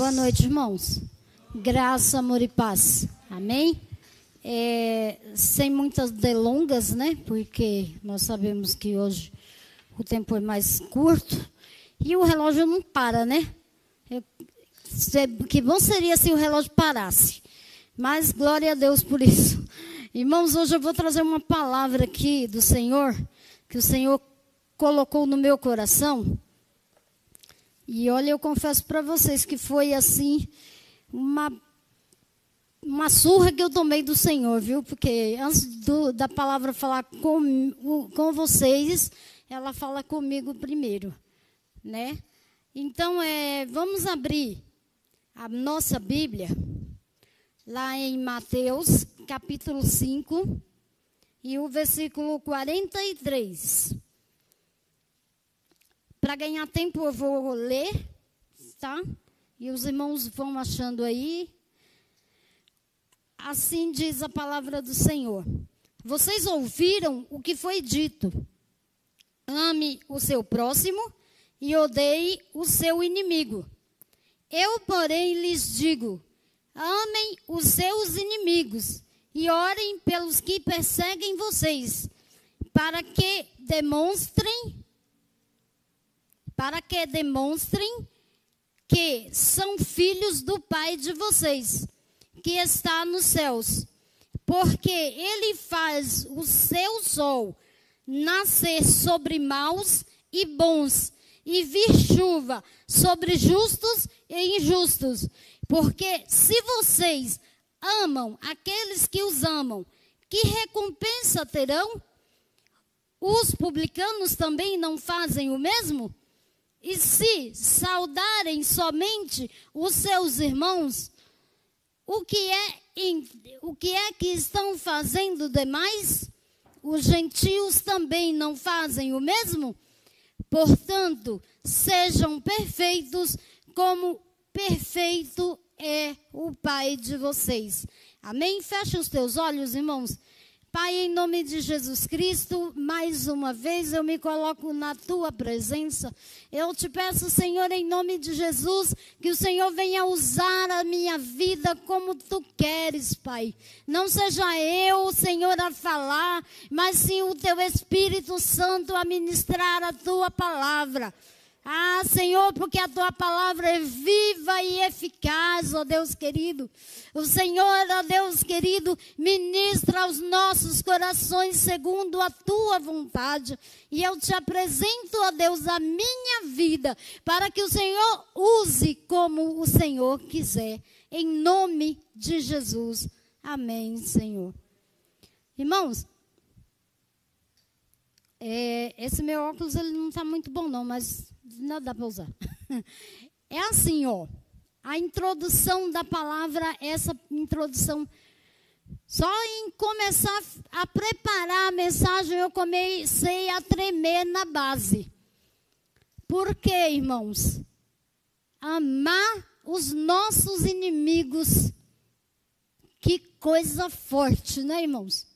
Boa noite, irmãos. Graça, amor e paz. Amém? É, sem muitas delongas, né? Porque nós sabemos que hoje o tempo é mais curto e o relógio não para, né? Eu, que bom seria se o relógio parasse. Mas glória a Deus por isso. Irmãos, hoje eu vou trazer uma palavra aqui do Senhor, que o Senhor colocou no meu coração. E olha, eu confesso para vocês que foi assim uma uma surra que eu tomei do Senhor, viu? Porque antes do, da palavra falar com, com vocês, ela fala comigo primeiro, né? Então, é, vamos abrir a nossa Bíblia lá em Mateus, capítulo 5, e o versículo 43. Para ganhar tempo, eu vou ler, tá? E os irmãos vão achando aí. Assim diz a palavra do Senhor. Vocês ouviram o que foi dito. Ame o seu próximo e odeie o seu inimigo. Eu, porém, lhes digo: amem os seus inimigos e orem pelos que perseguem vocês, para que demonstrem para que demonstrem que são filhos do Pai de vocês, que está nos céus. Porque ele faz o seu sol nascer sobre maus e bons, e vir chuva sobre justos e injustos. Porque se vocês amam aqueles que os amam, que recompensa terão? Os publicanos também não fazem o mesmo? E se saudarem somente os seus irmãos, o que é, o que, é que estão fazendo demais? Os gentios também não fazem o mesmo? Portanto, sejam perfeitos como perfeito é o Pai de vocês. Amém? Feche os teus olhos, irmãos. Pai, em nome de Jesus Cristo, mais uma vez eu me coloco na tua presença. Eu te peço, Senhor, em nome de Jesus, que o Senhor venha usar a minha vida como tu queres, Pai. Não seja eu, Senhor, a falar, mas sim o teu Espírito Santo a ministrar a tua palavra. Ah, Senhor, porque a tua palavra é viva e eficaz, ó Deus querido. O Senhor, ó Deus querido, ministra aos nossos corações segundo a tua vontade. E eu te apresento, ó Deus, a minha vida, para que o Senhor use como o Senhor quiser. Em nome de Jesus. Amém, Senhor. Irmãos, é, esse meu óculos ele não está muito bom, não, mas não dá para usar. É assim, ó. A introdução da palavra, essa introdução. Só em começar a preparar a mensagem, eu comecei a tremer na base. Por quê, irmãos? Amar os nossos inimigos. Que coisa forte, né, irmãos?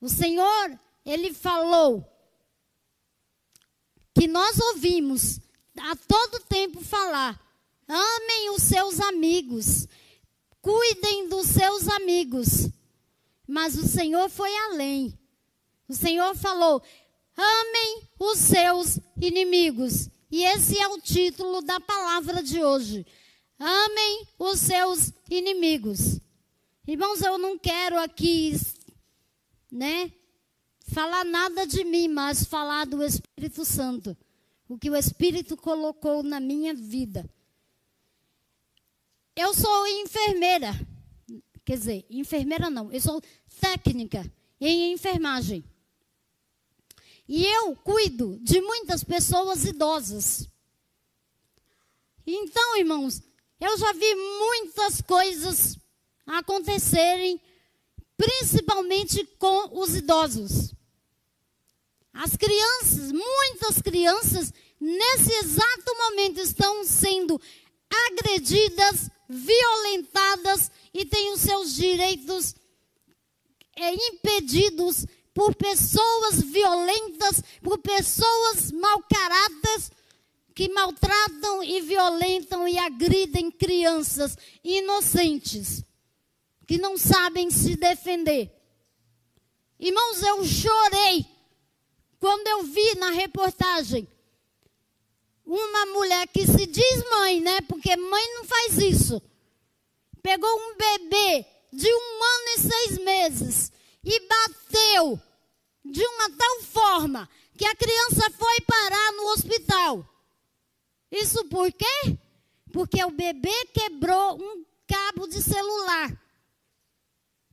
O Senhor, Ele falou que nós ouvimos a todo tempo falar: amem os seus amigos, cuidem dos seus amigos. Mas o Senhor foi além. O Senhor falou: amem os seus inimigos. E esse é o título da palavra de hoje. Amem os seus inimigos. Irmãos, eu não quero aqui, né, falar nada de mim, mas falar do Espírito Santo. O que o Espírito colocou na minha vida. Eu sou enfermeira. Quer dizer, enfermeira não, eu sou técnica em enfermagem. E eu cuido de muitas pessoas idosas. Então, irmãos, eu já vi muitas coisas acontecerem, principalmente com os idosos. As crianças, muitas crianças, nesse exato momento estão sendo agredidas, violentadas e têm os seus direitos é, impedidos por pessoas violentas, por pessoas mau caráteres, que maltratam e violentam e agridem crianças inocentes que não sabem se defender. Irmãos, eu chorei quando eu vi na reportagem uma mulher que se diz mãe, né? Porque mãe não faz isso. Pegou um bebê de um ano e seis meses e bateu de uma tal forma que a criança foi parar no hospital. Isso por quê? Porque o bebê quebrou um cabo de celular.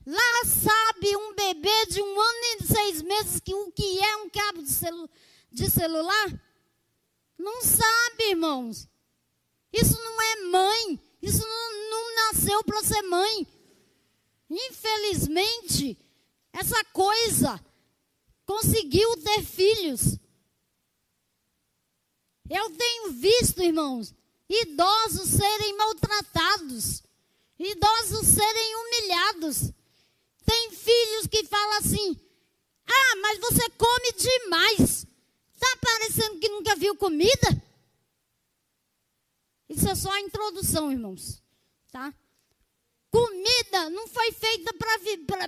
Lá sabe um bebê de um ano e seis meses que o que é um cabo de, celu de celular? Não sabe, irmãos. Isso não é mãe. Isso não, não nasceu para ser mãe. Infelizmente, essa coisa conseguiu ter filhos. Eu tenho visto, irmãos, idosos serem maltratados, idosos serem humilhados. Tem filhos que falam assim: ah, mas você come demais. Está parecendo que nunca viu comida? Isso é só a introdução, irmãos. Tá? Comida não foi feita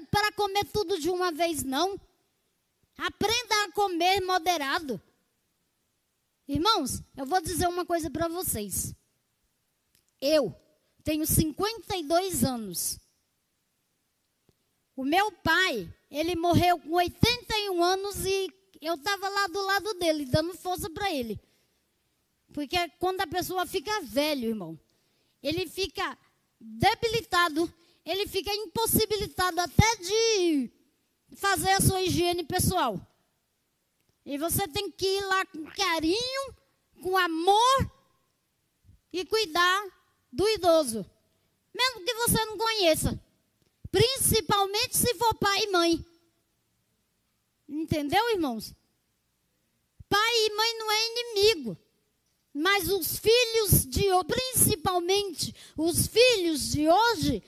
para comer tudo de uma vez, não. Aprenda a comer moderado. Irmãos, eu vou dizer uma coisa para vocês. Eu tenho 52 anos. O meu pai, ele morreu com 81 anos e eu estava lá do lado dele, dando força para ele. Porque quando a pessoa fica velho, irmão, ele fica debilitado, ele fica impossibilitado até de fazer a sua higiene pessoal. E você tem que ir lá com carinho, com amor e cuidar do idoso. Mesmo que você não conheça. Principalmente se for pai e mãe. Entendeu, irmãos? Pai e mãe não é inimigo. Mas os filhos de principalmente os filhos de hoje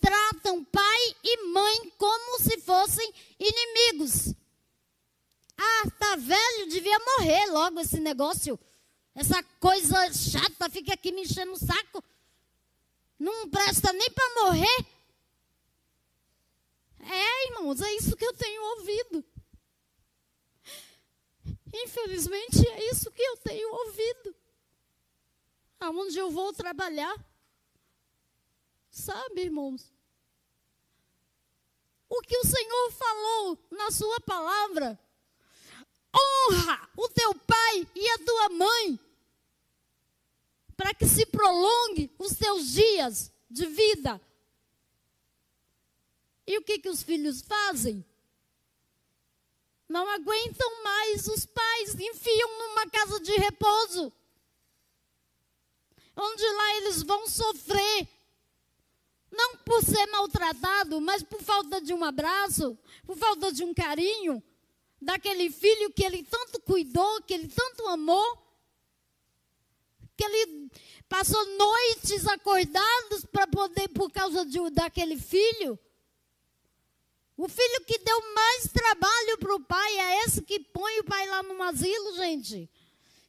tratam pai e mãe como se fossem inimigos. Ah, tá velho, devia morrer logo esse negócio. Essa coisa chata fica aqui me enchendo o saco. Não presta nem para morrer. É, irmãos, é isso que eu tenho ouvido. Infelizmente, é isso que eu tenho ouvido. Aonde eu vou trabalhar. Sabe, irmãos? O que o Senhor falou na Sua palavra. Honra o teu pai e a tua mãe, para que se prolongue os teus dias de vida. E o que, que os filhos fazem? Não aguentam mais, os pais enfiam numa casa de repouso, onde lá eles vão sofrer, não por ser maltratado, mas por falta de um abraço, por falta de um carinho, daquele filho que ele tanto cuidou, que ele tanto amou, que ele passou noites acordados para poder, por causa de, daquele filho. O filho que deu mais trabalho para o pai é esse que põe o pai lá no asilo, gente.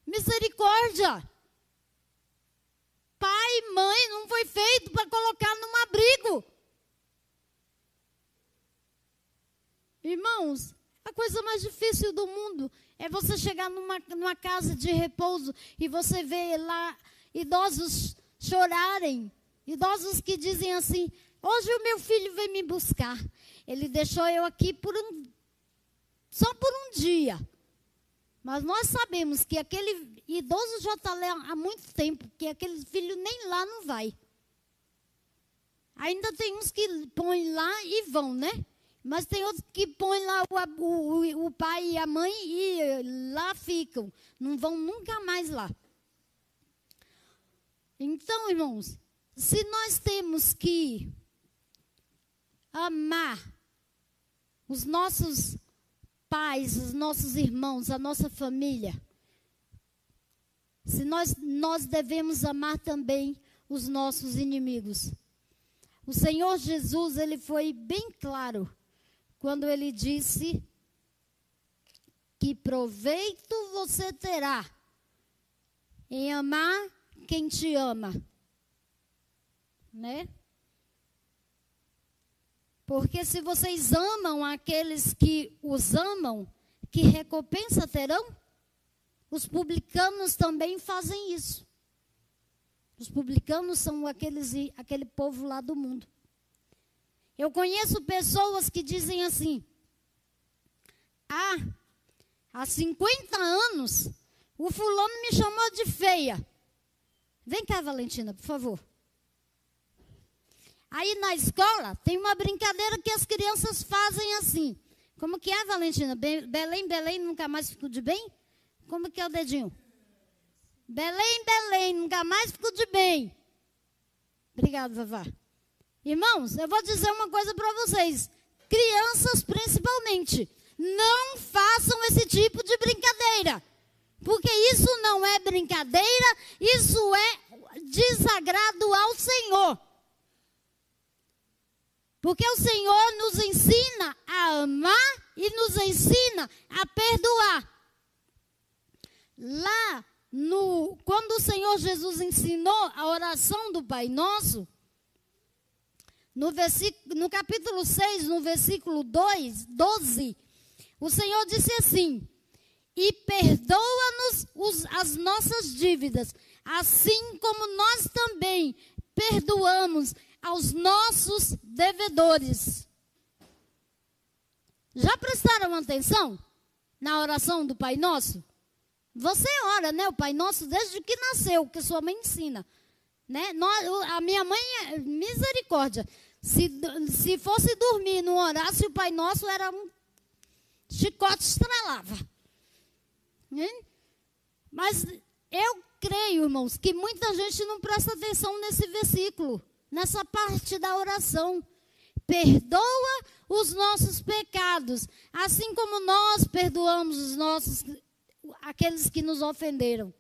Misericórdia. Pai e mãe não foi feito para colocar num abrigo. Irmãos, a coisa mais difícil do mundo é você chegar numa, numa casa de repouso e você ver lá idosos chorarem. Idosos que dizem assim: Hoje o meu filho veio me buscar. Ele deixou eu aqui por um, só por um dia. Mas nós sabemos que aquele idoso já está lá há muito tempo, que aquele filho nem lá não vai. Ainda tem uns que põem lá e vão, né? Mas tem outros que põem lá o, o, o pai e a mãe e lá ficam. Não vão nunca mais lá. Então, irmãos, se nós temos que amar os nossos pais, os nossos irmãos, a nossa família. Se nós, nós devemos amar também os nossos inimigos. O Senhor Jesus, ele foi bem claro quando ele disse que proveito você terá em amar quem te ama. Né? Porque se vocês amam aqueles que os amam, que recompensa terão? Os publicanos também fazem isso. Os publicanos são aqueles, aquele povo lá do mundo. Eu conheço pessoas que dizem assim: Ah, há 50 anos, o fulano me chamou de feia. Vem cá, Valentina, por favor. Aí na escola tem uma brincadeira que as crianças fazem assim. Como que é, Valentina? Belém, Belém, nunca mais fico de bem? Como que é o dedinho? Belém, Belém, nunca mais fico de bem. Obrigado, Vavá. Irmãos, eu vou dizer uma coisa para vocês. Crianças, principalmente, não façam esse tipo de brincadeira. Porque isso não é brincadeira, isso é desagrado ao Senhor. Porque o Senhor nos ensina a amar e nos ensina a perdoar. Lá no, quando o Senhor Jesus ensinou a oração do Pai Nosso, no, no capítulo 6, no versículo 2, 12, o Senhor disse assim: E perdoa-nos as nossas dívidas, assim como nós também perdoamos aos nossos devedores. Já prestaram atenção na oração do Pai Nosso? Você ora, né? O Pai Nosso desde que nasceu, que sua mãe ensina. Né? A minha mãe, é misericórdia. Se, se fosse dormir, não orasse, o Pai Nosso era um chicote estralava. Né? Mas eu creio, irmãos, que muita gente não presta atenção nesse versículo, nessa parte da oração. Perdoa os nossos pecados, assim como nós perdoamos os nossos aqueles que nos ofenderam.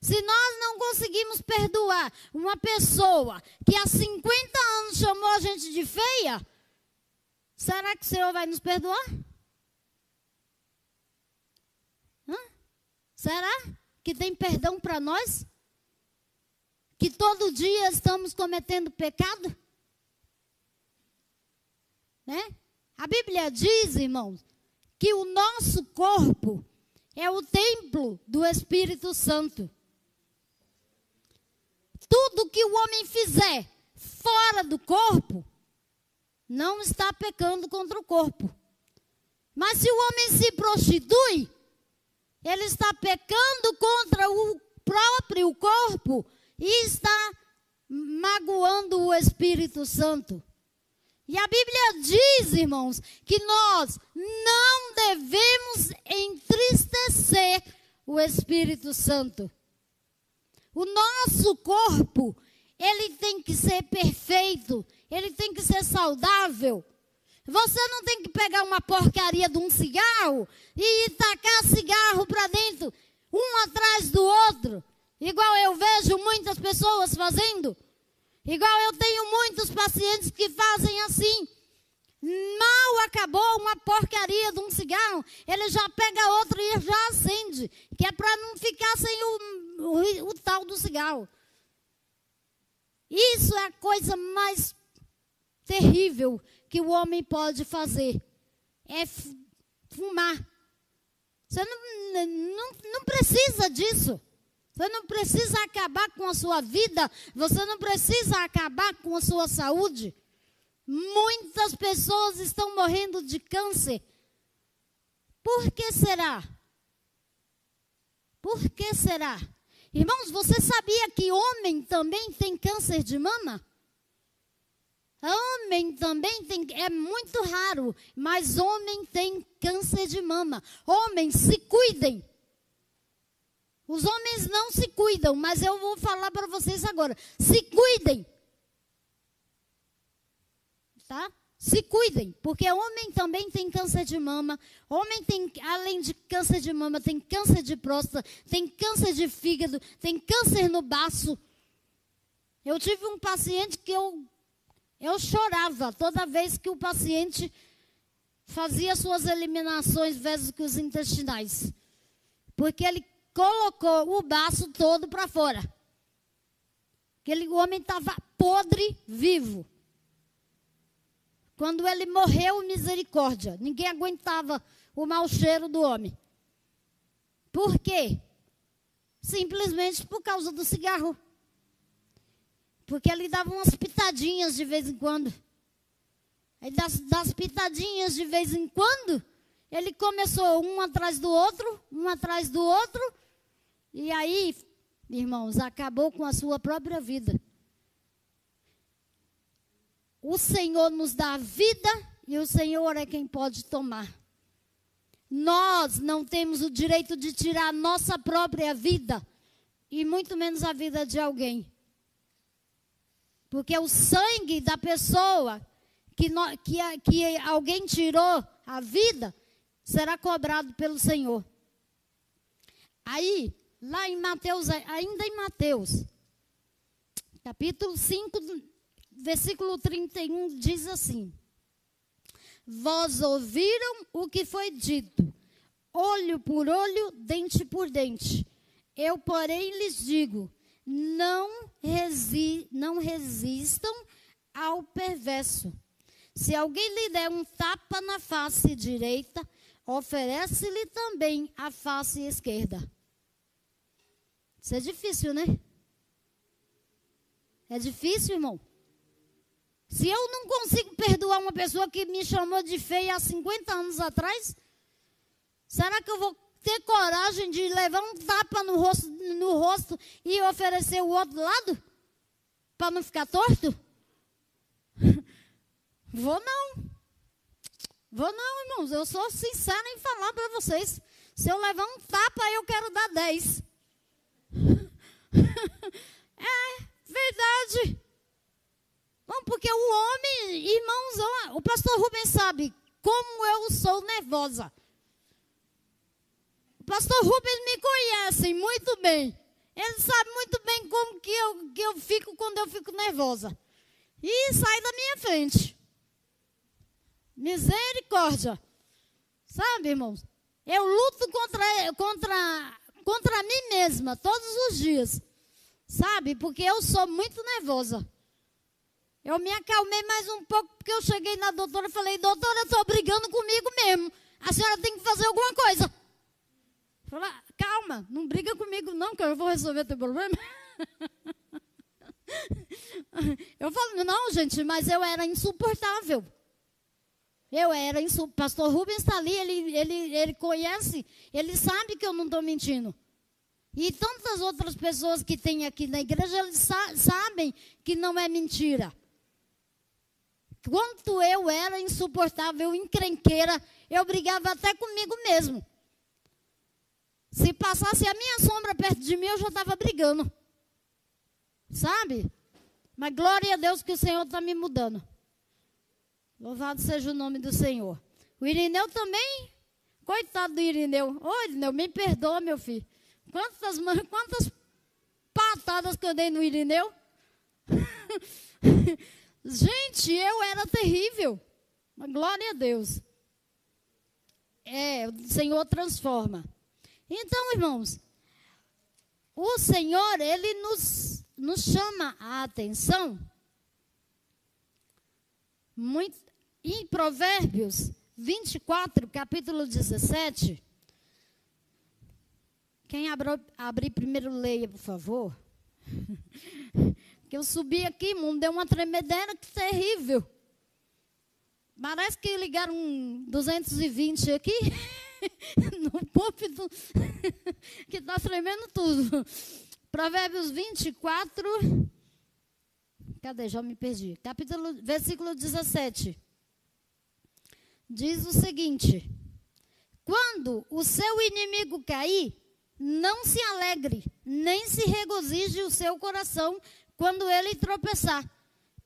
Se nós não conseguimos perdoar uma pessoa que há 50 anos chamou a gente de feia, será que o Senhor vai nos perdoar? Hã? Será que tem perdão para nós? Que todo dia estamos cometendo pecado? Né? A Bíblia diz, irmãos, que o nosso corpo é o templo do Espírito Santo. Tudo que o homem fizer fora do corpo, não está pecando contra o corpo. Mas se o homem se prostitui, ele está pecando contra o próprio corpo e está magoando o Espírito Santo. E a Bíblia diz, irmãos, que nós não devemos entristecer o Espírito Santo. O nosso corpo, ele tem que ser perfeito, ele tem que ser saudável. Você não tem que pegar uma porcaria de um cigarro e tacar cigarro para dentro, um atrás do outro, igual eu vejo muitas pessoas fazendo. Igual eu tenho muitos pacientes que fazem assim. Mal acabou uma porcaria de um cigarro, ele já pega outro e já acende, que é para não ficar sem o, o, o tal do cigarro. Isso é a coisa mais terrível que o homem pode fazer. É fumar. Você não, não, não precisa disso. Você não precisa acabar com a sua vida, você não precisa acabar com a sua saúde. Muitas pessoas estão morrendo de câncer. Por que será? Por que será? Irmãos, você sabia que homem também tem câncer de mama? Homem também tem, é muito raro, mas homem tem câncer de mama. Homens, se cuidem. Os homens não se cuidam, mas eu vou falar para vocês agora. Se cuidem. Tá? Se cuidem, porque homem também tem câncer de mama. Homem tem, além de câncer de mama, tem câncer de próstata, tem câncer de fígado, tem câncer no baço. Eu tive um paciente que eu, eu chorava toda vez que o paciente fazia suas eliminações vesicos intestinais. Porque ele colocou o baço todo para fora. Aquele homem estava podre vivo. Quando ele morreu, misericórdia. Ninguém aguentava o mau cheiro do homem. Por quê? Simplesmente por causa do cigarro. Porque ele dava umas pitadinhas de vez em quando. Aí das, das pitadinhas de vez em quando, ele começou um atrás do outro, um atrás do outro. E aí, irmãos, acabou com a sua própria vida. O Senhor nos dá vida e o Senhor é quem pode tomar. Nós não temos o direito de tirar a nossa própria vida e muito menos a vida de alguém. Porque o sangue da pessoa que, no, que, que alguém tirou a vida será cobrado pelo Senhor. Aí, lá em Mateus, ainda em Mateus, capítulo 5, versículo 31 diz assim: Vós ouviram o que foi dito, olho por olho, dente por dente. Eu, porém, lhes digo: não, resi não resistam ao perverso. Se alguém lhe der um tapa na face direita, oferece-lhe também a face esquerda. Isso é difícil, né? É difícil, irmão. Se eu não consigo perdoar uma pessoa que me chamou de feia há 50 anos atrás, será que eu vou ter coragem de levar um tapa no rosto, no rosto e oferecer o outro lado? Para não ficar torto? Vou não. Vou não, irmãos. Eu sou sincera em falar para vocês. Se eu levar um tapa, eu quero dar 10. é verdade. Não, porque o homem, irmãos, o pastor Rubens sabe como eu sou nervosa. O pastor Rubens me conhece muito bem. Ele sabe muito bem como que eu, que eu fico quando eu fico nervosa. E sai da minha frente. Misericórdia. Sabe, irmãos? Eu luto contra, contra, contra mim mesma todos os dias. Sabe? Porque eu sou muito nervosa. Eu me acalmei mais um pouco porque eu cheguei na doutora e falei, doutora, eu estou brigando comigo mesmo. A senhora tem que fazer alguma coisa. Falei, calma, não briga comigo não, que eu vou resolver teu problema. eu falo, não, gente, mas eu era insuportável. Eu era insuportável. Pastor Rubens está ali, ele, ele, ele conhece, ele sabe que eu não estou mentindo. E tantas outras pessoas que tem aqui na igreja, eles sa sabem que não é mentira. Quanto eu era insuportável, encrenqueira, eu brigava até comigo mesmo. Se passasse a minha sombra perto de mim, eu já estava brigando. Sabe? Mas glória a Deus que o Senhor está me mudando. Louvado seja o nome do Senhor. O Irineu também, coitado do Irineu. Ô, Irineu, me perdoa, meu filho. Quantas, quantas patadas que eu dei no Irineu? Gente, eu era terrível. Glória a Deus. É, o Senhor transforma. Então, irmãos, o Senhor, ele nos, nos chama a atenção muito, em Provérbios 24, capítulo 17. Quem abrir primeiro, leia, por favor. que eu subi aqui, mundo deu uma tremedeira que terrível. Parece que ligaram um 220 aqui no púlpito, que está tremendo tudo. Provérbios 24. Cadê? Já me perdi. Capítulo, versículo 17. Diz o seguinte: Quando o seu inimigo cair, não se alegre, nem se regozije o seu coração quando ele tropeçar,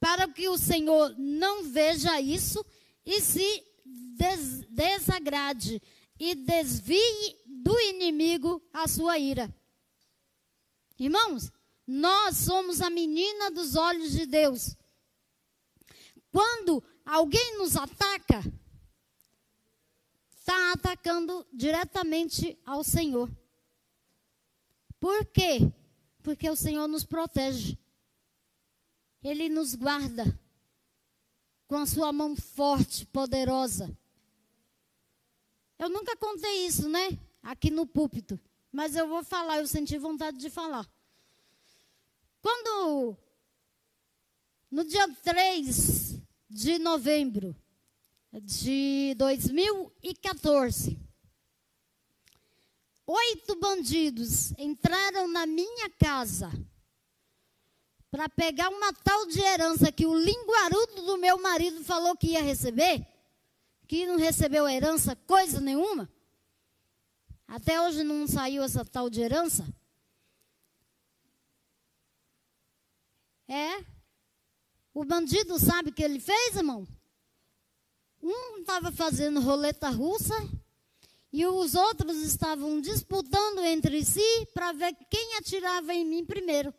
para que o Senhor não veja isso e se des desagrade e desvie do inimigo a sua ira. Irmãos, nós somos a menina dos olhos de Deus. Quando alguém nos ataca, está atacando diretamente ao Senhor. Por quê? Porque o Senhor nos protege. Ele nos guarda com a sua mão forte, poderosa. Eu nunca contei isso, né? Aqui no púlpito. Mas eu vou falar, eu senti vontade de falar. Quando, no dia 3 de novembro de 2014, oito bandidos entraram na minha casa para pegar uma tal de herança que o linguarudo do meu marido falou que ia receber, que não recebeu herança coisa nenhuma. Até hoje não saiu essa tal de herança. É. O bandido sabe o que ele fez, irmão? Um estava fazendo roleta russa e os outros estavam disputando entre si para ver quem atirava em mim primeiro.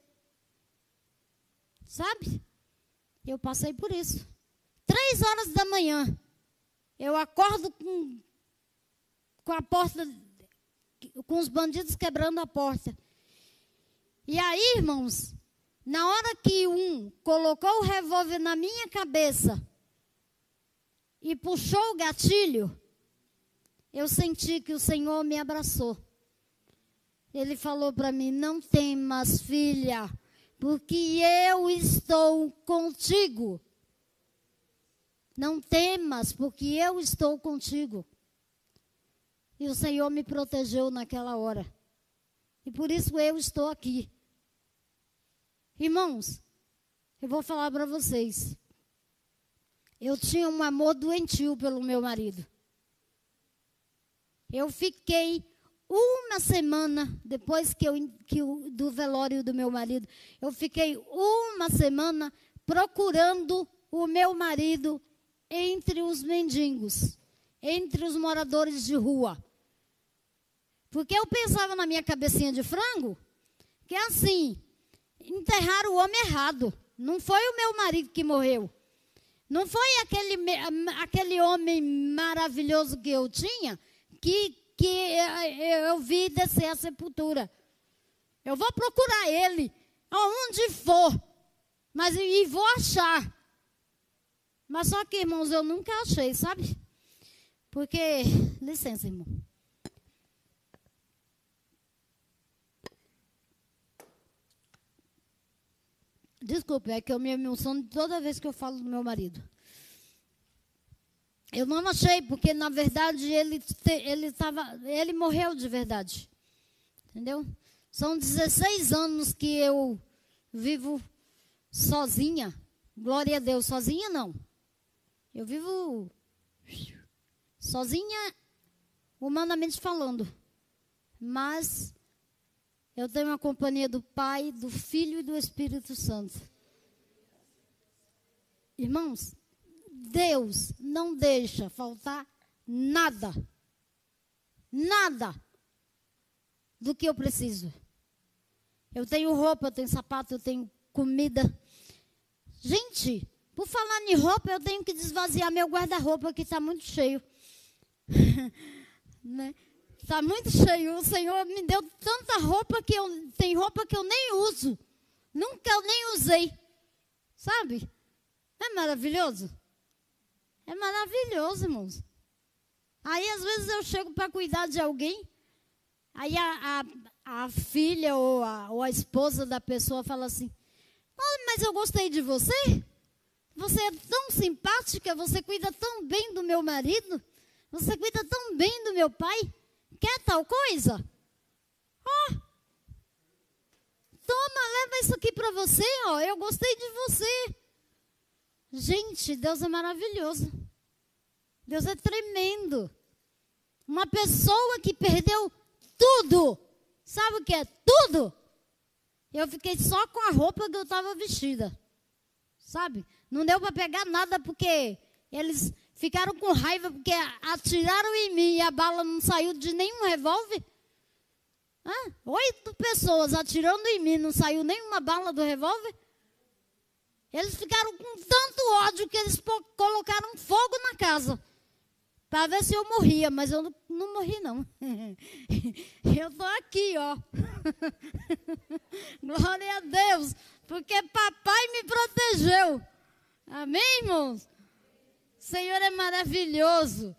Sabe? Eu passei por isso. Três horas da manhã, eu acordo com, com a porta, com os bandidos quebrando a porta. E aí, irmãos, na hora que um colocou o revólver na minha cabeça e puxou o gatilho, eu senti que o Senhor me abraçou. Ele falou para mim: Não temas, filha porque eu estou contigo. Não temas, porque eu estou contigo. E o Senhor me protegeu naquela hora. E por isso eu estou aqui. Irmãos, eu vou falar para vocês. Eu tinha um amor doentio pelo meu marido. Eu fiquei uma semana depois que eu, que eu, do velório do meu marido, eu fiquei uma semana procurando o meu marido entre os mendigos, entre os moradores de rua. Porque eu pensava na minha cabecinha de frango que assim, enterraram o homem errado. Não foi o meu marido que morreu. Não foi aquele, aquele homem maravilhoso que eu tinha que que eu vi descer a sepultura. Eu vou procurar ele, aonde for, mas e vou achar. Mas só que, irmãos, eu nunca achei, sabe? Porque, licença, irmão. Desculpe, é que eu me emociono toda vez que eu falo do meu marido. Eu não achei, porque na verdade ele, ele, tava, ele morreu de verdade. Entendeu? São 16 anos que eu vivo sozinha. Glória a Deus, sozinha não. Eu vivo sozinha, humanamente falando. Mas eu tenho a companhia do Pai, do Filho e do Espírito Santo. Irmãos, Deus não deixa faltar nada. Nada do que eu preciso. Eu tenho roupa, eu tenho sapato, eu tenho comida. Gente, por falar em roupa, eu tenho que desvaziar meu guarda-roupa que está muito cheio. né? Está muito cheio. O Senhor me deu tanta roupa que eu tem roupa que eu nem uso. Nunca eu nem usei. Sabe? É maravilhoso? É maravilhoso, irmãos. Aí, às vezes, eu chego para cuidar de alguém, aí a, a, a filha ou a, ou a, esposa da pessoa fala assim: oh, Mas eu gostei de você. Você é tão simpática, você cuida tão bem do meu marido, você cuida tão bem do meu pai. Quer tal coisa? Ó, oh, toma, leva isso aqui para você, ó. Eu gostei de você. Gente, Deus é maravilhoso. Deus é tremendo. Uma pessoa que perdeu tudo. Sabe o que é? Tudo. Eu fiquei só com a roupa que eu estava vestida. Sabe? Não deu para pegar nada porque eles ficaram com raiva porque atiraram em mim e a bala não saiu de nenhum revólver. Ah, oito pessoas atirando em mim, não saiu nenhuma bala do revólver. Eles ficaram com tanto ódio que eles colocaram fogo na casa para ver se eu morria, mas eu não, não morri, não. eu estou aqui, ó. Glória a Deus, porque papai me protegeu. Amém, irmãos? Senhor é maravilhoso.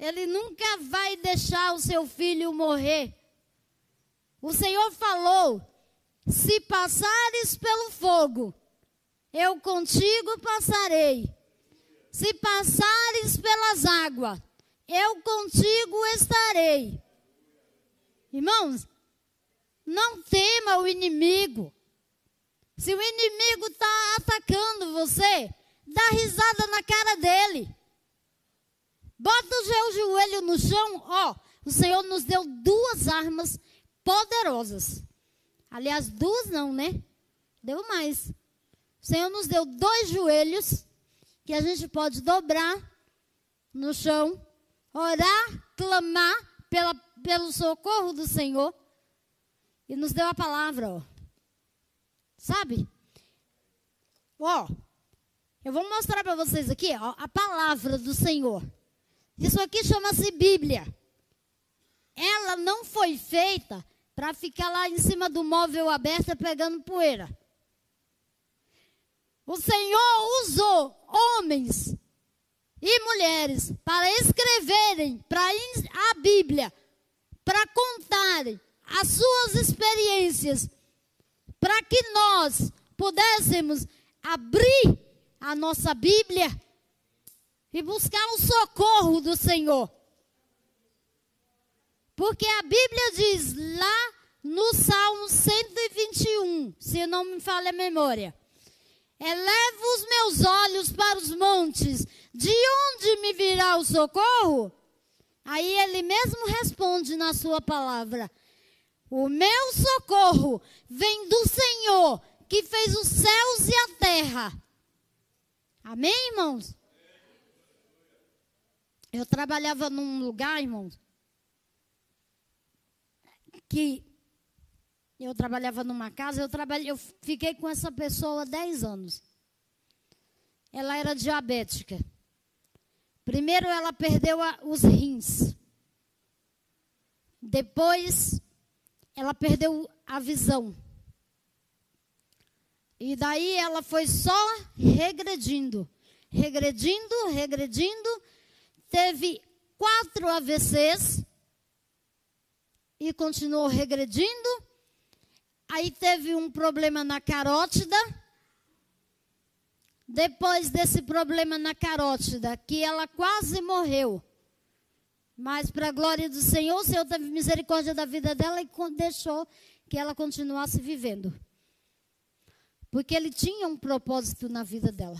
Ele nunca vai deixar o seu filho morrer. O Senhor falou: se passares pelo fogo, eu contigo passarei. Se passares pelas águas, eu contigo estarei. Irmãos, não tema o inimigo. Se o inimigo está atacando você, dá risada na cara dele. Bota o seu joelho no chão. Ó, o Senhor nos deu duas armas poderosas. Aliás, duas não, né? Deu mais. O Senhor nos deu dois joelhos que a gente pode dobrar no chão, orar, clamar pela, pelo socorro do Senhor. E nos deu a palavra, ó. Sabe? Ó, eu vou mostrar para vocês aqui, ó, a palavra do Senhor. Isso aqui chama-se Bíblia. Ela não foi feita para ficar lá em cima do móvel aberto pegando poeira. O Senhor usou homens e mulheres para escreverem para a Bíblia, para contarem as suas experiências, para que nós pudéssemos abrir a nossa Bíblia e buscar o socorro do Senhor. Porque a Bíblia diz lá no Salmo 121, se não me falha a memória: Eleva os meus olhos para os montes, de onde me virá o socorro? Aí ele mesmo responde na sua palavra: O meu socorro vem do Senhor, que fez os céus e a terra. Amém, irmãos? Eu trabalhava num lugar, irmãos, que eu trabalhava numa casa, eu, trabalhei, eu fiquei com essa pessoa 10 anos. Ela era diabética. Primeiro ela perdeu a, os rins. Depois ela perdeu a visão. E daí ela foi só regredindo, regredindo, regredindo, teve quatro AVCs e continuou regredindo. Aí teve um problema na carótida. Depois desse problema na carótida, que ela quase morreu. Mas, para a glória do Senhor, o Senhor teve misericórdia da vida dela e deixou que ela continuasse vivendo. Porque Ele tinha um propósito na vida dela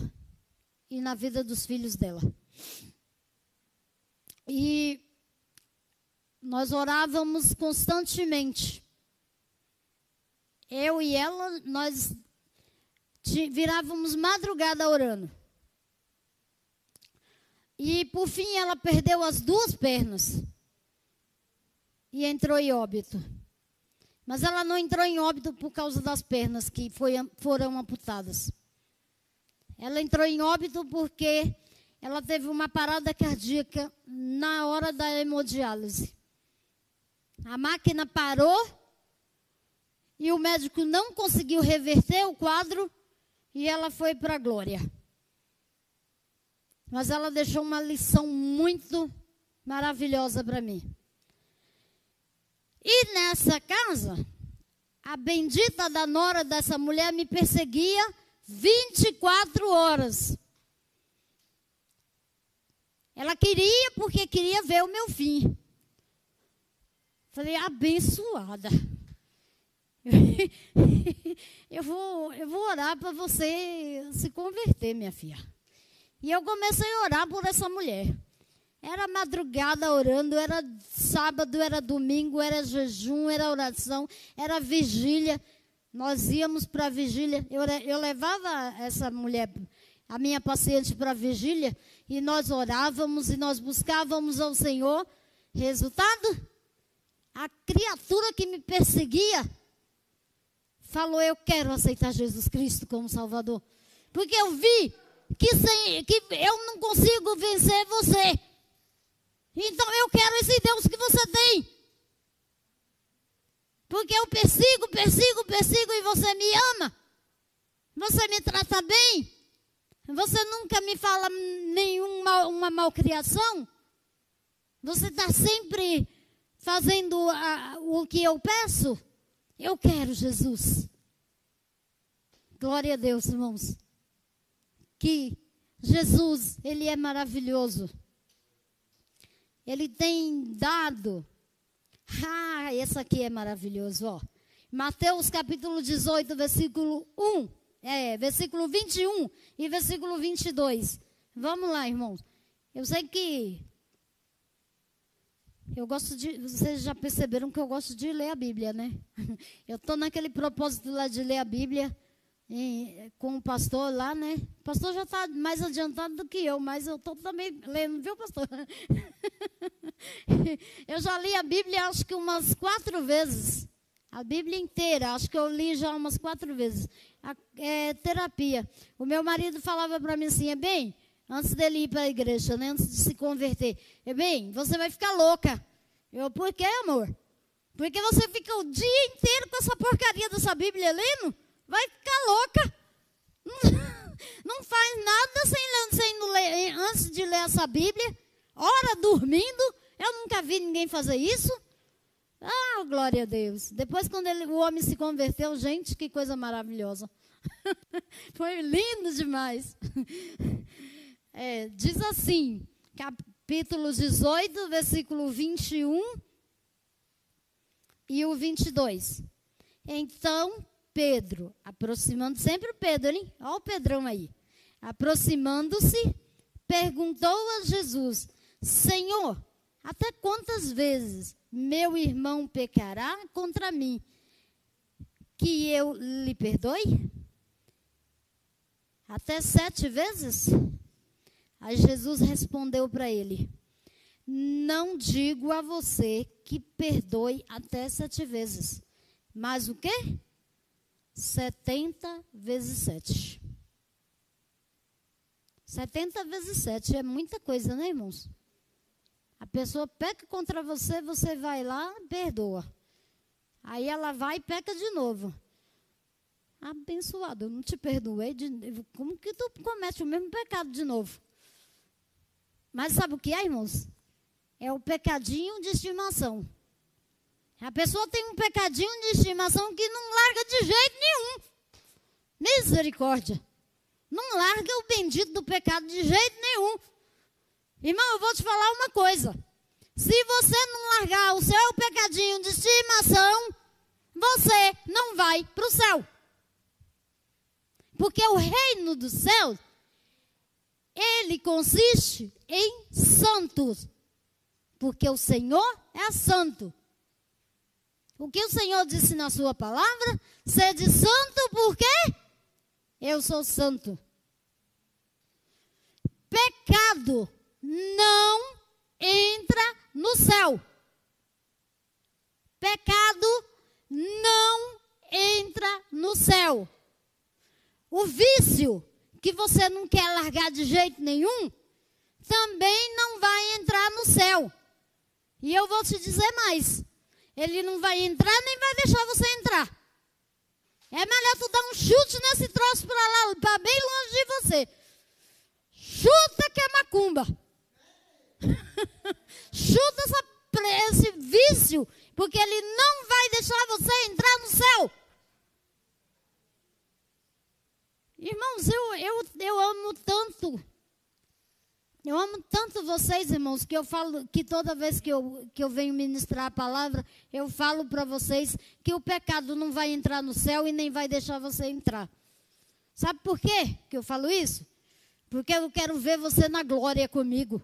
e na vida dos filhos dela. E nós orávamos constantemente. Eu e ela, nós virávamos madrugada orando. E por fim ela perdeu as duas pernas. E entrou em óbito. Mas ela não entrou em óbito por causa das pernas que foi, foram amputadas. Ela entrou em óbito porque ela teve uma parada cardíaca na hora da hemodiálise. A máquina parou e o médico não conseguiu reverter o quadro e ela foi para a glória. Mas ela deixou uma lição muito maravilhosa para mim. E nessa casa, a bendita da nora dessa mulher me perseguia 24 horas. Ela queria porque queria ver o meu fim. Falei, abençoada. eu, vou, eu vou orar para você se converter, minha filha. E eu comecei a orar por essa mulher. Era madrugada orando, era sábado, era domingo, era jejum, era oração, era vigília. Nós íamos para a vigília. Eu, eu levava essa mulher a minha paciente para a vigília e nós orávamos e nós buscávamos ao Senhor. Resultado? A criatura que me perseguia falou: Eu quero aceitar Jesus Cristo como Salvador. Porque eu vi que, sem, que eu não consigo vencer você. Então eu quero esse Deus que você tem. Porque eu persigo, persigo, persigo e você me ama. Você me trata bem. Você nunca me fala nenhuma uma malcriação. Você está sempre fazendo a, o que eu peço. Eu quero Jesus. Glória a Deus, irmãos. Que Jesus, Ele é maravilhoso. Ele tem dado ah, esse aqui é maravilhoso, ó. Mateus capítulo 18, versículo 1. É, versículo 21 e versículo 22. Vamos lá, irmãos. Eu sei que eu gosto de, vocês já perceberam que eu gosto de ler a Bíblia, né? Eu estou naquele propósito lá de ler a Bíblia e, com o pastor lá, né? O pastor já está mais adiantado do que eu, mas eu estou também lendo, viu, pastor? eu já li a Bíblia acho que umas quatro vezes. A Bíblia inteira, acho que eu li já umas quatro vezes. A, é, terapia. O meu marido falava para mim assim, é bem, antes dele ir para a igreja, né, antes de se converter, é bem, você vai ficar louca. Eu, por quê, amor? Porque você fica o dia inteiro com essa porcaria dessa Bíblia lendo? vai ficar louca. Não faz nada sem, sem ler, antes de ler essa Bíblia. Ora dormindo. Eu nunca vi ninguém fazer isso. Ah, glória a Deus. Depois, quando ele, o homem se converteu, gente, que coisa maravilhosa. Foi lindo demais. É, diz assim, capítulo 18, versículo 21 e o 22. Então Pedro, aproximando, sempre o Pedro, hein? Olha o Pedrão aí. Aproximando-se, perguntou a Jesus: Senhor, até quantas vezes meu irmão pecará contra mim, que eu lhe perdoe? Até sete vezes? Aí Jesus respondeu para ele: Não digo a você que perdoe até sete vezes, mas o quê? 70 vezes 7. 70 vezes 7 é muita coisa, né, irmãos? A pessoa peca contra você, você vai lá, perdoa. Aí ela vai e peca de novo. Abençoado, eu não te perdoei. De, como que tu comete o mesmo pecado de novo? Mas sabe o que é, irmãos? É o pecadinho de estimação. A pessoa tem um pecadinho de estimação que não larga de jeito nenhum. Misericórdia. Não larga o bendito do pecado de jeito nenhum. Irmão, eu vou te falar uma coisa. Se você não largar o seu pecadinho de estimação, você não vai para o céu. Porque o reino dos céus, ele consiste em santos. Porque o Senhor é santo. O que o Senhor disse na sua palavra? Sede santo porque eu sou santo. Pecado não entra no céu. Pecado não entra no céu. O vício que você não quer largar de jeito nenhum também não vai entrar no céu. E eu vou te dizer mais. Ele não vai entrar nem vai deixar você entrar. É melhor tu dar um chute nesse troço para lá, para bem longe de você. Chuta que é macumba. Chuta essa, esse vício, porque ele não vai deixar você entrar no céu. Irmãos, eu, eu, eu amo tanto eu amo tanto vocês, irmãos, que eu falo que toda vez que eu, que eu venho ministrar a palavra, eu falo para vocês que o pecado não vai entrar no céu e nem vai deixar você entrar. Sabe por quê que eu falo isso? Porque eu quero ver você na glória comigo.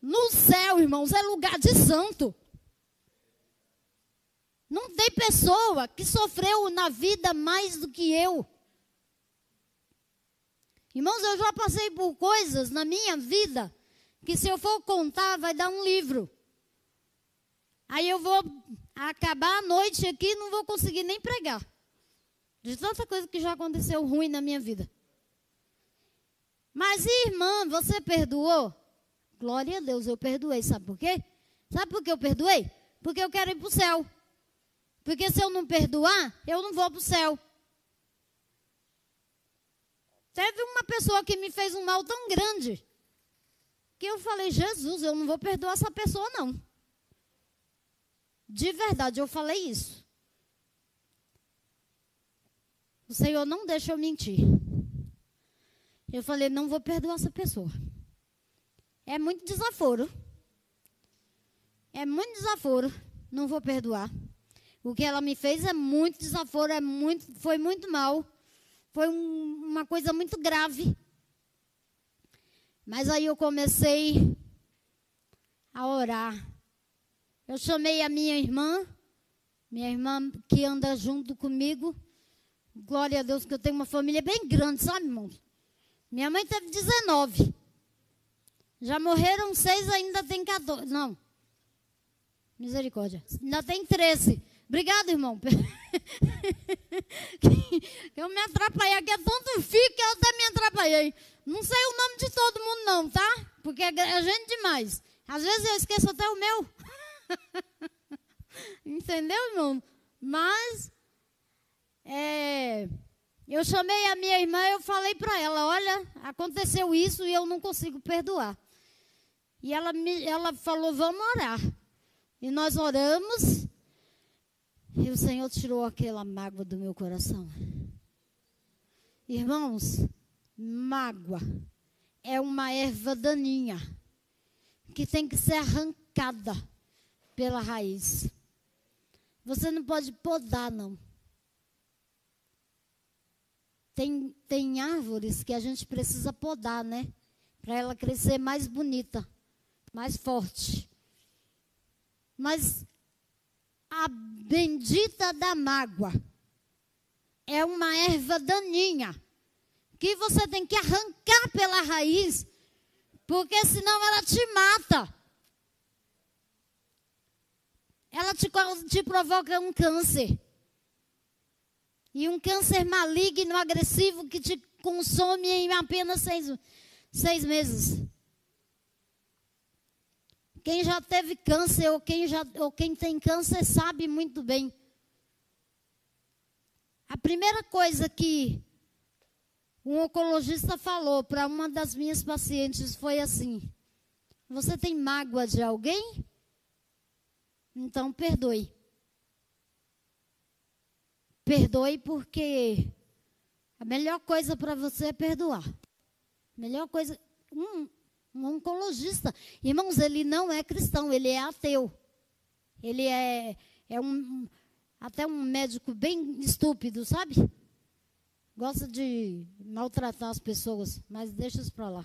No céu, irmãos, é lugar de santo. Não tem pessoa que sofreu na vida mais do que eu. Irmãos, eu já passei por coisas na minha vida que se eu for contar vai dar um livro. Aí eu vou acabar a noite aqui e não vou conseguir nem pregar. De tanta coisa que já aconteceu ruim na minha vida. Mas, irmã, você perdoou? Glória a Deus, eu perdoei. Sabe por quê? Sabe por que eu perdoei? Porque eu quero ir para o céu. Porque se eu não perdoar, eu não vou para o céu. Teve uma pessoa que me fez um mal tão grande que eu falei, Jesus, eu não vou perdoar essa pessoa, não. De verdade, eu falei isso. O Senhor não deixa eu mentir. Eu falei, não vou perdoar essa pessoa. É muito desaforo. É muito desaforo. Não vou perdoar. O que ela me fez é muito desaforo, é muito, foi muito mal. Foi um, uma coisa muito grave. Mas aí eu comecei a orar. Eu chamei a minha irmã, minha irmã que anda junto comigo. Glória a Deus que eu tenho uma família bem grande, sabe, irmão? Minha mãe teve 19. Já morreram seis, ainda tem 14. Não. Misericórdia. Ainda tem 13. Obrigado, irmão. eu me atrapalhei aqui, é tanto fio que eu até me atrapalhei. Não sei o nome de todo mundo, não, tá? Porque é gente demais. Às vezes eu esqueço até o meu. Entendeu, irmão? Mas, é, eu chamei a minha irmã e eu falei para ela: olha, aconteceu isso e eu não consigo perdoar. E ela, me, ela falou: vamos orar. E nós oramos. E o Senhor tirou aquela mágoa do meu coração. Irmãos, mágoa é uma erva daninha que tem que ser arrancada pela raiz. Você não pode podar, não. Tem, tem árvores que a gente precisa podar, né? Para ela crescer mais bonita, mais forte. Mas a bendita da mágoa é uma erva daninha que você tem que arrancar pela raiz, porque senão ela te mata. Ela te, te provoca um câncer. E um câncer maligno, agressivo, que te consome em apenas seis, seis meses. Quem já teve câncer ou quem, já, ou quem tem câncer sabe muito bem. A primeira coisa que um oncologista falou para uma das minhas pacientes foi assim: Você tem mágoa de alguém? Então perdoe. Perdoe porque a melhor coisa para você é perdoar. Melhor coisa. Um, um oncologista. Irmãos, ele não é cristão, ele é ateu. Ele é, é um, até um médico bem estúpido, sabe? Gosta de maltratar as pessoas, mas deixa isso para lá.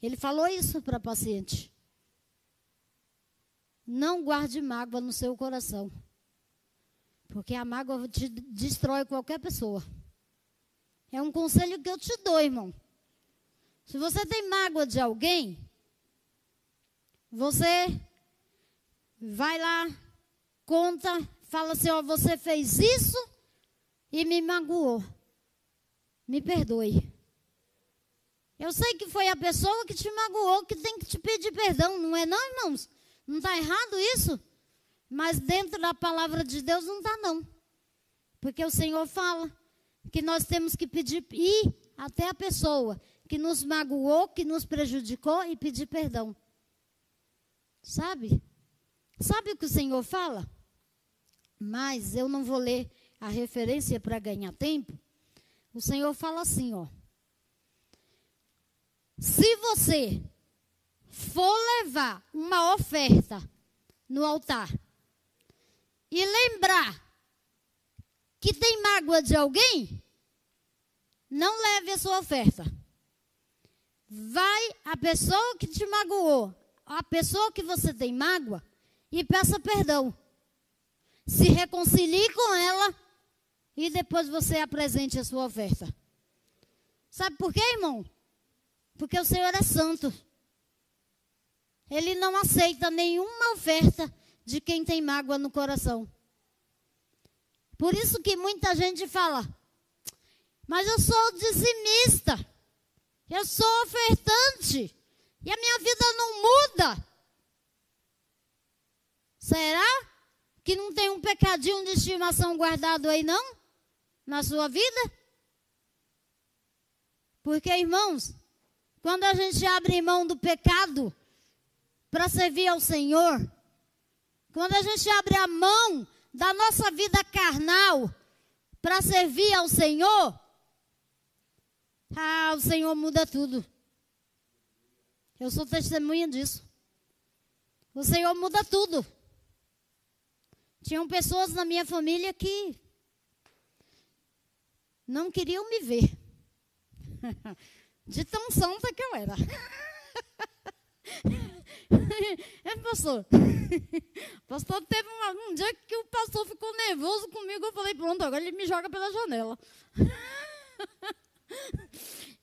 Ele falou isso para a paciente. Não guarde mágoa no seu coração. Porque a mágoa te destrói qualquer pessoa. É um conselho que eu te dou, irmão. Se você tem mágoa de alguém, você vai lá, conta, fala assim: ó, você fez isso e me magoou. Me perdoe. Eu sei que foi a pessoa que te magoou que tem que te pedir perdão, não é não, irmãos? Não está errado isso? Mas dentro da palavra de Deus não está, não. Porque o Senhor fala que nós temos que pedir ir até a pessoa que nos magoou, que nos prejudicou e pedir perdão. Sabe? Sabe o que o Senhor fala? Mas eu não vou ler a referência para ganhar tempo. O Senhor fala assim, ó. Se você for levar uma oferta no altar e lembrar que tem mágoa de alguém, não leve a sua oferta. Vai a pessoa que te magoou, a pessoa que você tem mágoa, e peça perdão. Se reconcilie com ela e depois você apresente a sua oferta. Sabe por quê, irmão? Porque o Senhor é santo. Ele não aceita nenhuma oferta de quem tem mágoa no coração. Por isso que muita gente fala, mas eu sou dizimista, eu sou ofertante, E a minha vida não muda. Será que não tem um pecadinho de estimação guardado aí, não? Na sua vida? Porque, irmãos, quando a gente abre mão do pecado para servir ao Senhor, quando a gente abre a mão da nossa vida carnal para servir ao Senhor, ah, o Senhor muda tudo. Eu sou testemunha disso. O Senhor muda tudo. Tinham pessoas na minha família que não queriam me ver. De tão santa que eu era. É, pastor. Pastor, teve um, um dia que o pastor ficou nervoso comigo. Eu falei, pronto, agora ele me joga pela janela.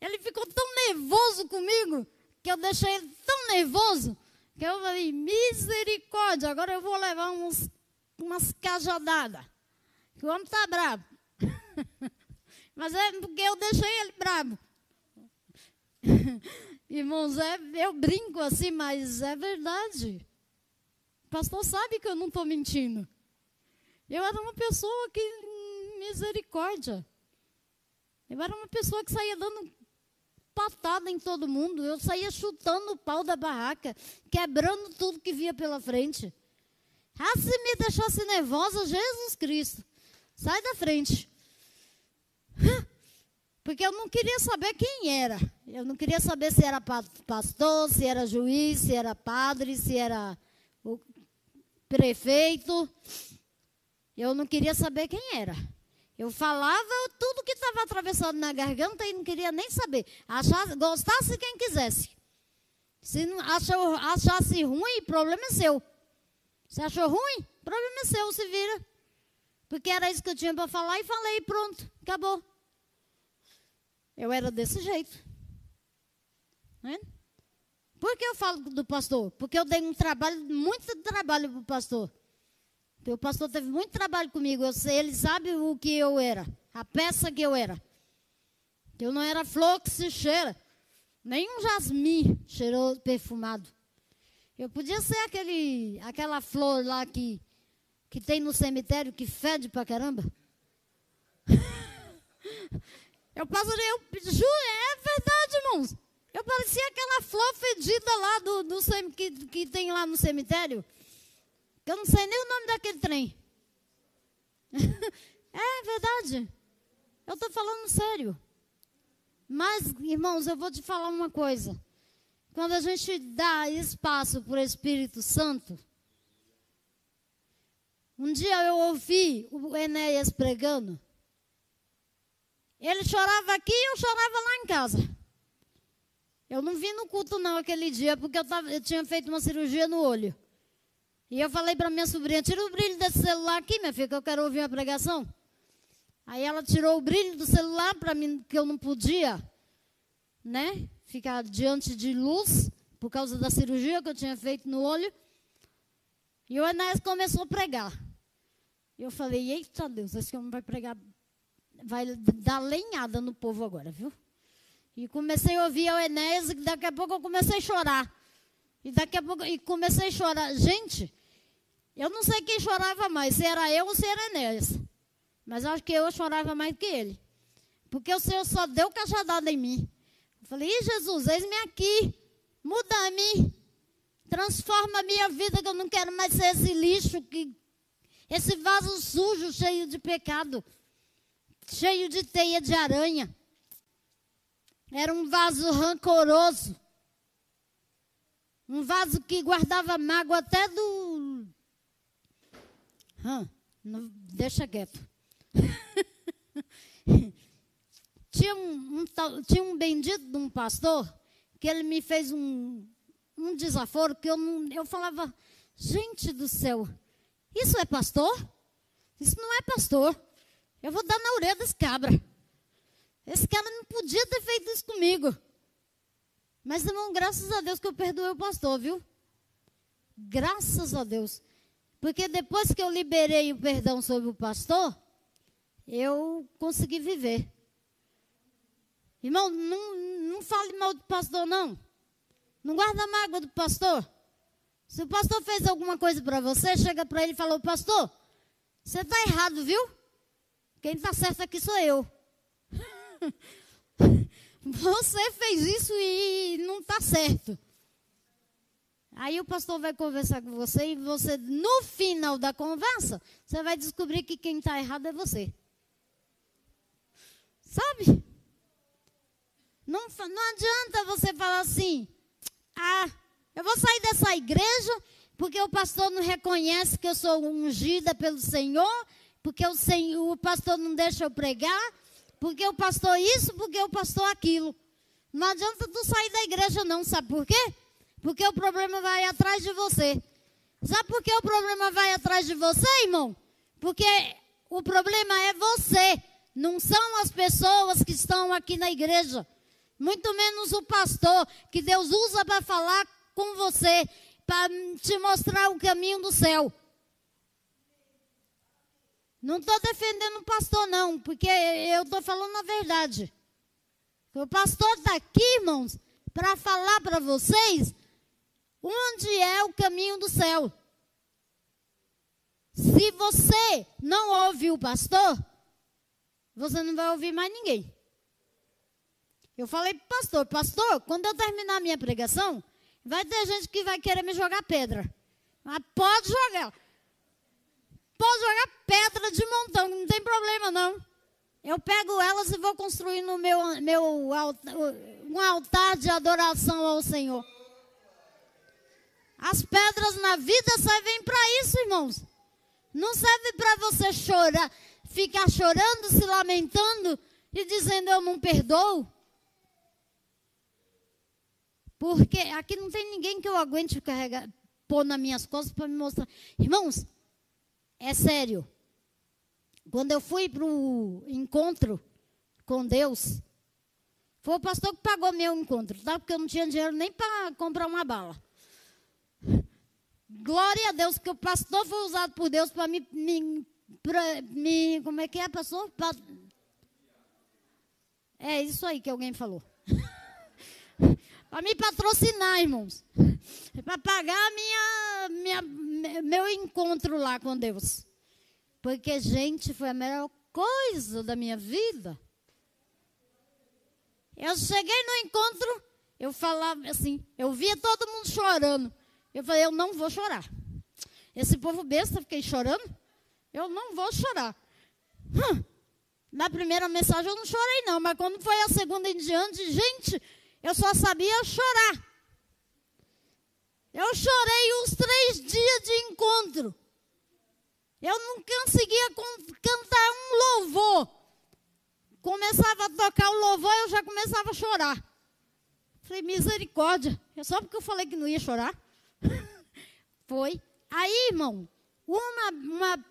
Ele ficou tão nervoso comigo que eu deixei ele tão nervoso que eu falei, misericórdia, agora eu vou levar uns, umas cajadadas. O homem está bravo. Mas é porque eu deixei ele bravo. Irmãos, é, eu brinco assim, mas é verdade. O pastor sabe que eu não estou mentindo. Eu era uma pessoa que, misericórdia. Eu era uma pessoa que saía dando patada em todo mundo. Eu saía chutando o pau da barraca, quebrando tudo que via pela frente. Ah, se me deixasse nervosa, Jesus Cristo, sai da frente. Porque eu não queria saber quem era. Eu não queria saber se era pastor, se era juiz, se era padre, se era prefeito. Eu não queria saber quem era. Eu falava tudo que estava atravessado na garganta e não queria nem saber. Achasse, gostasse quem quisesse. Se não achou, achasse ruim, problema é seu. Se achou ruim, problema é seu, se vira. Porque era isso que eu tinha para falar e falei, pronto, acabou. Eu era desse jeito. Né? Por que eu falo do pastor? Porque eu dei um trabalho, muito trabalho para o pastor. O pastor teve muito trabalho comigo. Eu sei, ele sabe o que eu era, a peça que eu era. Eu não era flor que se cheira, nem um jasmim cheirou perfumado. Eu podia ser aquele, aquela flor lá que, que tem no cemitério que fede pra caramba. Eu passaria, eu juro, é verdade, irmãos. Eu parecia aquela flor fedida lá do, do que, que tem lá no cemitério. Que eu não sei nem o nome daquele trem. é verdade. Eu estou falando sério. Mas, irmãos, eu vou te falar uma coisa. Quando a gente dá espaço para o Espírito Santo, um dia eu ouvi o Enéas pregando. Ele chorava aqui e eu chorava lá em casa. Eu não vim no culto não aquele dia, porque eu, tava, eu tinha feito uma cirurgia no olho. E eu falei para minha sobrinha, tira o brilho desse celular aqui, minha filha, que eu quero ouvir a pregação. Aí ela tirou o brilho do celular para mim, que eu não podia, né, ficar diante de luz, por causa da cirurgia que eu tinha feito no olho. E o Enéas começou a pregar. E eu falei, eita Deus, esse homem vai pregar vai dar lenhada no povo agora, viu? E comecei a ouvir o Enéas e daqui a pouco eu comecei a chorar. E daqui a pouco e comecei a chorar. Gente, eu não sei quem chorava mais, se era eu ou se era Enéas. Mas acho que eu chorava mais que ele. Porque o Senhor só deu cajadada em mim. Eu falei, Jesus, eis-me aqui. Muda-me. Transforma a minha vida, que eu não quero mais ser esse lixo, que, esse vaso sujo, cheio de pecado cheio de teia de aranha. Era um vaso rancoroso. Um vaso que guardava mágoa até do. Hum, não, deixa quieto. tinha, um, um, tinha um bendito de um pastor que ele me fez um, um desaforo que eu, não, eu falava: gente do céu, isso é pastor? Isso não é pastor. Eu vou dar na orelha desse cabra. Esse cara não podia ter feito isso comigo. Mas, irmão, graças a Deus que eu perdoei o pastor, viu? Graças a Deus. Porque depois que eu liberei o perdão sobre o pastor, eu consegui viver. Irmão, não, não fale mal do pastor, não. Não guarda mágoa do pastor. Se o pastor fez alguma coisa para você, chega para ele e fala: Pastor, você está errado, viu? Quem está certo aqui sou eu. Você fez isso e não está certo. Aí o pastor vai conversar com você e você, no final da conversa, você vai descobrir que quem está errado é você. Sabe? Não, não adianta você falar assim, ah, eu vou sair dessa igreja porque o pastor não reconhece que eu sou ungida pelo Senhor, porque o, Senhor, o pastor não deixa eu pregar, porque o pastor isso, porque o pastor aquilo. Não adianta tu sair da igreja não, sabe por quê? Porque o problema vai atrás de você. Sabe por que o problema vai atrás de você, irmão? Porque o problema é você, não são as pessoas que estão aqui na igreja. Muito menos o pastor que Deus usa para falar com você, para te mostrar o caminho do céu. Não estou defendendo o pastor, não, porque eu estou falando a verdade. O pastor está aqui, irmãos, para falar para vocês Onde é o caminho do céu? Se você não ouve o pastor, você não vai ouvir mais ninguém. Eu falei para o pastor, pastor, quando eu terminar a minha pregação, vai ter gente que vai querer me jogar pedra. Mas pode jogar. Pode jogar pedra de montão, não tem problema não. Eu pego elas e vou construir no meu, meu um altar de adoração ao Senhor. As pedras na vida servem para isso, irmãos. Não serve para você chorar, ficar chorando, se lamentando e dizendo eu não perdoo. Porque aqui não tem ninguém que eu aguente carregar, pôr nas minhas costas para me mostrar. Irmãos, é sério. Quando eu fui para o encontro com Deus, foi o pastor que pagou meu encontro, tá? Porque eu não tinha dinheiro nem para comprar uma bala. Glória a Deus que o pastor foi usado por Deus para me, me, me, Como é que é, pastor? Pra, é isso aí que alguém falou. para me patrocinar, irmãos. Para pagar minha, minha, meu encontro lá com Deus. Porque, gente, foi a melhor coisa da minha vida. Eu cheguei no encontro, eu falava assim, eu via todo mundo chorando. Eu falei, eu não vou chorar. Esse povo besta, fiquei chorando. Eu não vou chorar. Hum, na primeira mensagem eu não chorei, não. Mas quando foi a segunda em diante, gente, eu só sabia chorar. Eu chorei os três dias de encontro. Eu não conseguia cantar um louvor. Começava a tocar o louvor, eu já começava a chorar. Falei, misericórdia. É só porque eu falei que não ia chorar. Foi. Aí, irmão, uma, uma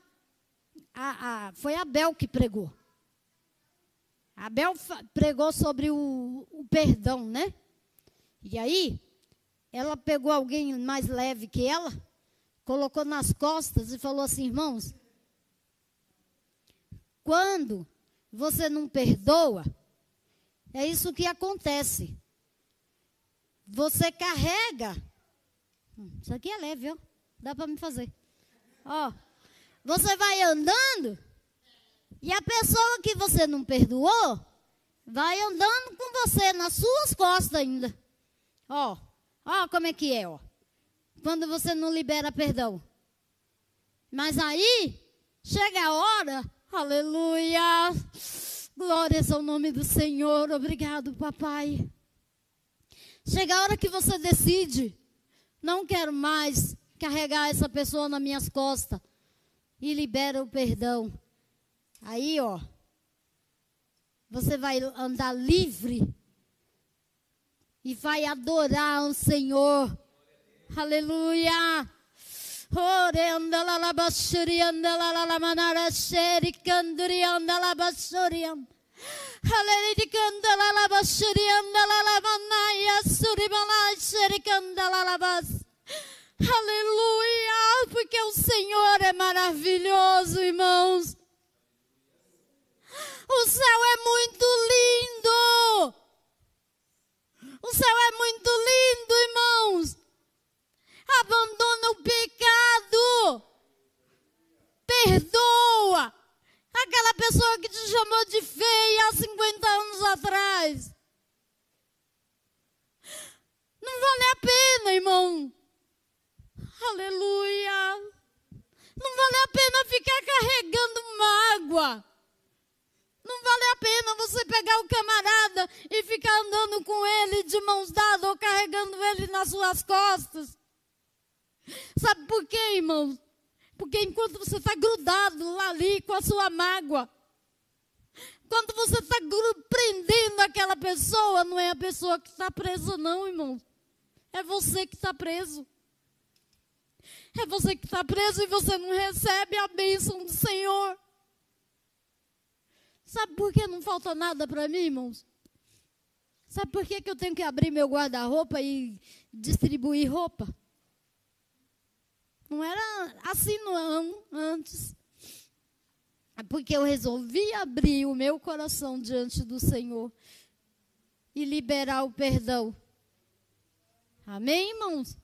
a, a, foi Abel que pregou. Abel pregou sobre o, o perdão, né? E aí, ela pegou alguém mais leve que ela, colocou nas costas e falou assim: irmãos, quando você não perdoa, é isso que acontece. Você carrega Hum, isso aqui é leve, viu? Dá para me fazer. Ó, você vai andando e a pessoa que você não perdoou vai andando com você nas suas costas ainda. Ó, ó como é que é, ó. Quando você não libera perdão. Mas aí chega a hora, aleluia. Glórias ao nome do Senhor. Obrigado, papai. Chega a hora que você decide não quero mais carregar essa pessoa nas minhas costas. E libera o perdão. Aí, ó. Você vai andar livre. E vai adorar o Senhor. Aleluia. Aleluia, porque o Senhor é maravilhoso, irmãos. O céu é muito lindo. O céu é muito lindo, irmãos. Abandona o pecado. Perdoa aquela pessoa que te chamou de feia há 50 anos atrás. Não vale a pena, irmão. Aleluia. Não vale a pena ficar carregando mágoa. Não vale a pena você pegar o camarada e ficar andando com ele de mãos dadas ou carregando ele nas suas costas. Sabe por quê, irmão? Porque enquanto você está grudado lá ali com a sua mágoa, quando você está prendendo aquela pessoa, não é a pessoa que está presa, não, irmão. É você que está preso. É você que está preso e você não recebe a bênção do Senhor. Sabe por que não falta nada para mim, irmãos? Sabe por que, que eu tenho que abrir meu guarda-roupa e distribuir roupa? Não era assim não antes. É porque eu resolvi abrir o meu coração diante do Senhor e liberar o perdão. Amém, irmãos?